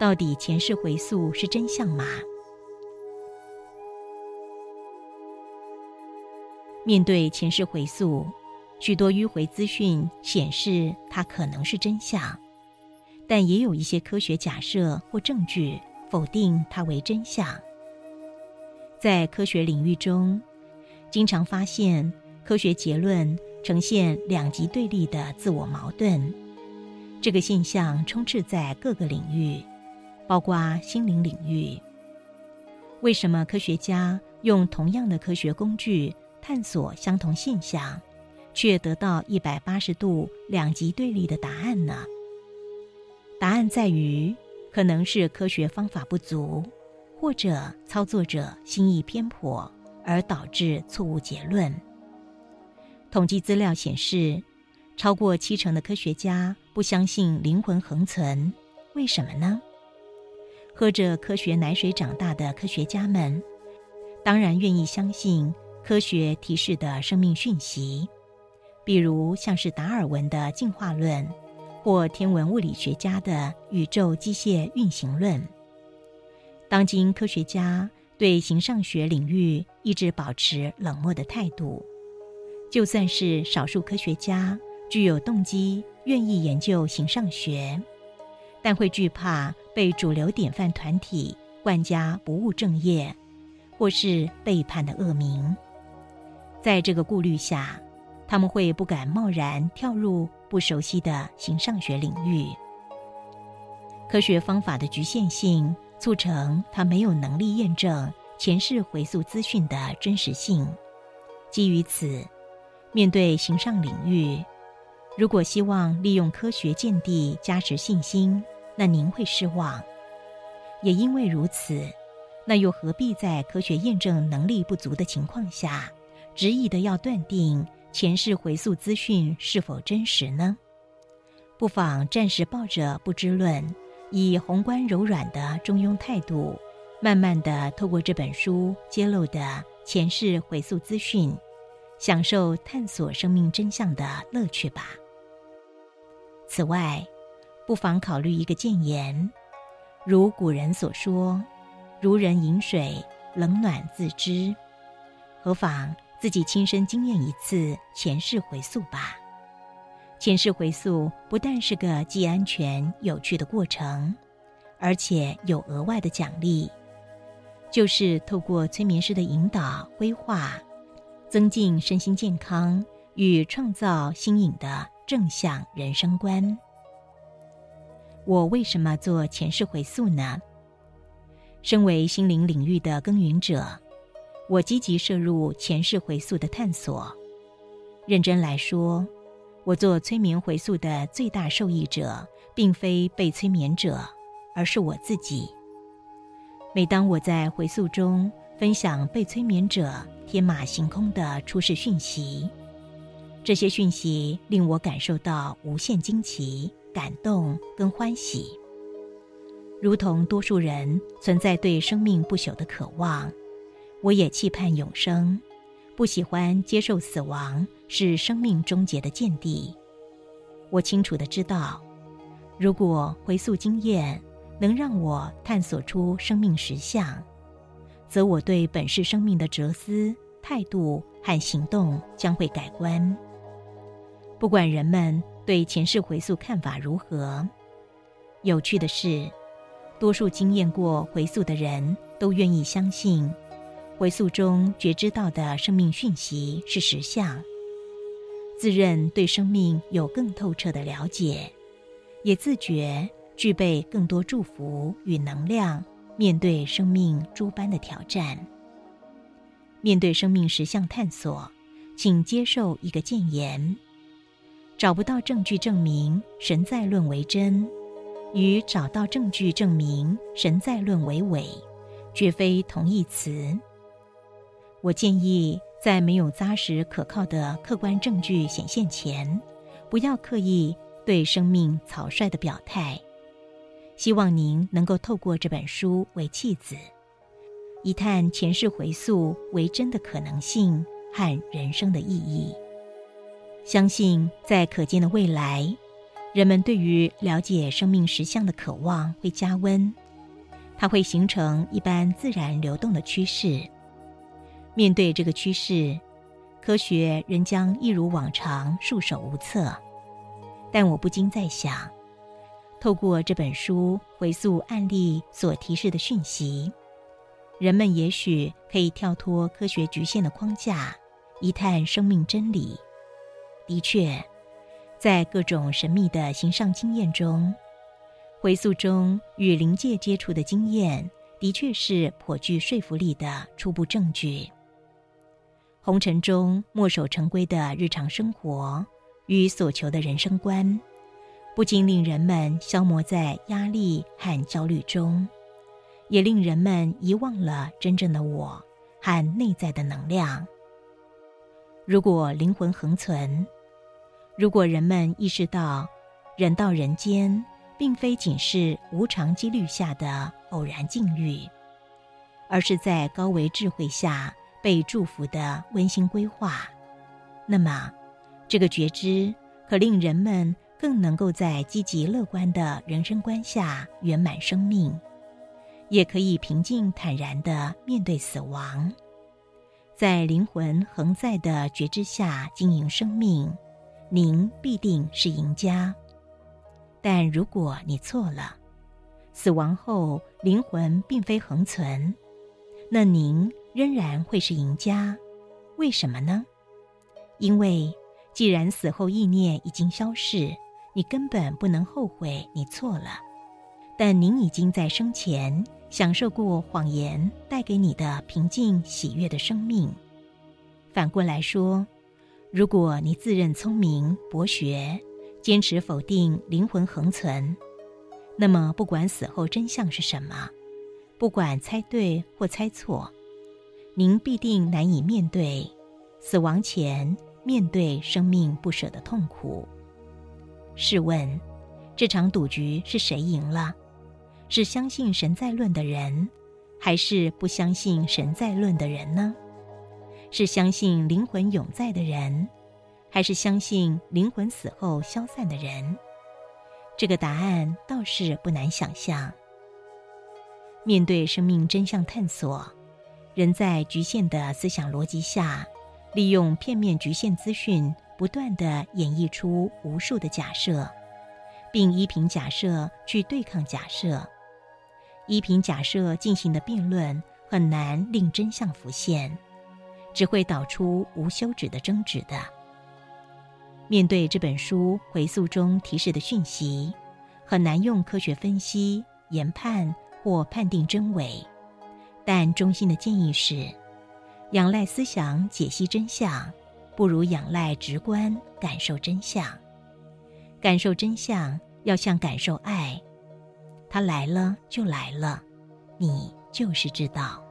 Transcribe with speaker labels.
Speaker 1: 到底前世回溯是真相吗？面对前世回溯，许多迂回资讯显示它可能是真相，但也有一些科学假设或证据否定它为真相。在科学领域中，经常发现科学结论呈现两极对立的自我矛盾，这个现象充斥在各个领域，包括心灵领域。为什么科学家用同样的科学工具？探索相同现象，却得到一百八十度两极对立的答案呢？答案在于，可能是科学方法不足，或者操作者心意偏颇，而导致错误结论。统计资料显示，超过七成的科学家不相信灵魂恒存。为什么呢？喝着科学奶水长大的科学家们，当然愿意相信。科学提示的生命讯息，比如像是达尔文的进化论，或天文物理学家的宇宙机械运行论。当今科学家对形上学领域一直保持冷漠的态度，就算是少数科学家具有动机，愿意研究形上学，但会惧怕被主流典范团体冠家不务正业，或是背叛的恶名。在这个顾虑下，他们会不敢贸然跳入不熟悉的形上学领域。科学方法的局限性促成他没有能力验证前世回溯资讯的真实性。基于此，面对形上领域，如果希望利用科学见地加持信心，那您会失望。也因为如此，那又何必在科学验证能力不足的情况下？执意的要断定前世回溯资讯是否真实呢？不妨暂时抱着不知论，以宏观柔软的中庸态度，慢慢的透过这本书揭露的前世回溯资讯，享受探索生命真相的乐趣吧。此外，不妨考虑一个谏言，如古人所说：“如人饮水，冷暖自知。”何妨？自己亲身经验一次前世回溯吧。前世回溯不但是个既安全、有趣的过程，而且有额外的奖励，就是透过催眠师的引导、规划，增进身心健康与创造新颖的正向人生观。我为什么做前世回溯呢？身为心灵领域的耕耘者。我积极摄入前世回溯的探索。认真来说，我做催眠回溯的最大受益者，并非被催眠者，而是我自己。每当我在回溯中分享被催眠者天马行空的初始讯息，这些讯息令我感受到无限惊奇、感动跟欢喜，如同多数人存在对生命不朽的渴望。我也期盼永生，不喜欢接受死亡是生命终结的见地。我清楚的知道，如果回溯经验能让我探索出生命实相，则我对本世生命的哲思、态度和行动将会改观。不管人们对前世回溯看法如何，有趣的是，多数经验过回溯的人都愿意相信。回溯中觉知到的生命讯息是实相，自认对生命有更透彻的了解，也自觉具备更多祝福与能量，面对生命诸般的挑战。面对生命实相探索，请接受一个谏言：找不到证据证明神在论为真，与找到证据证明神在论为伪，绝非同义词。我建议，在没有扎实可靠的客观证据显现前，不要刻意对生命草率的表态。希望您能够透过这本书为弃子，一探前世回溯为真的可能性和人生的意义。相信在可见的未来，人们对于了解生命实相的渴望会加温，它会形成一般自然流动的趋势。面对这个趋势，科学仍将一如往常束手无策。但我不禁在想，透过这本书回溯案例所提示的讯息，人们也许可以跳脱科学局限的框架，一探生命真理。的确。在各种神秘的形上经验中，回溯中与灵界接触的经验，的确是颇具说服力的初步证据。红尘中墨守成规的日常生活与所求的人生观，不仅令人们消磨在压力和焦虑中，也令人们遗忘了真正的我和内在的能量。如果灵魂恒存，如果人们意识到，人到人间并非仅是无常几率下的偶然境遇，而是在高维智慧下被祝福的温馨规划，那么，这个觉知可令人们更能够在积极乐观的人生观下圆满生命，也可以平静坦然地面对死亡，在灵魂恒在的觉知下经营生命。您必定是赢家，但如果你错了，死亡后灵魂并非恒存，那您仍然会是赢家。为什么呢？因为既然死后意念已经消逝，你根本不能后悔你错了。但您已经在生前享受过谎言带给你的平静喜悦的生命。反过来说。如果你自认聪明博学，坚持否定灵魂恒存，那么不管死后真相是什么，不管猜对或猜错，您必定难以面对死亡前面对生命不舍的痛苦。试问，这场赌局是谁赢了？是相信神在论的人，还是不相信神在论的人呢？是相信灵魂永在的人，还是相信灵魂死后消散的人？这个答案倒是不难想象。面对生命真相探索，人在局限的思想逻辑下，利用片面局限资讯，不断的演绎出无数的假设，并依凭假设去对抗假设。依凭假设进行的辩论，很难令真相浮现。只会导出无休止的争执的。面对这本书回溯中提示的讯息，很难用科学分析、研判或判定真伪。但中心的建议是：仰赖思想解析真相，不如仰赖直观感受真相。感受真相要像感受爱，它来了就来了，你就是知道。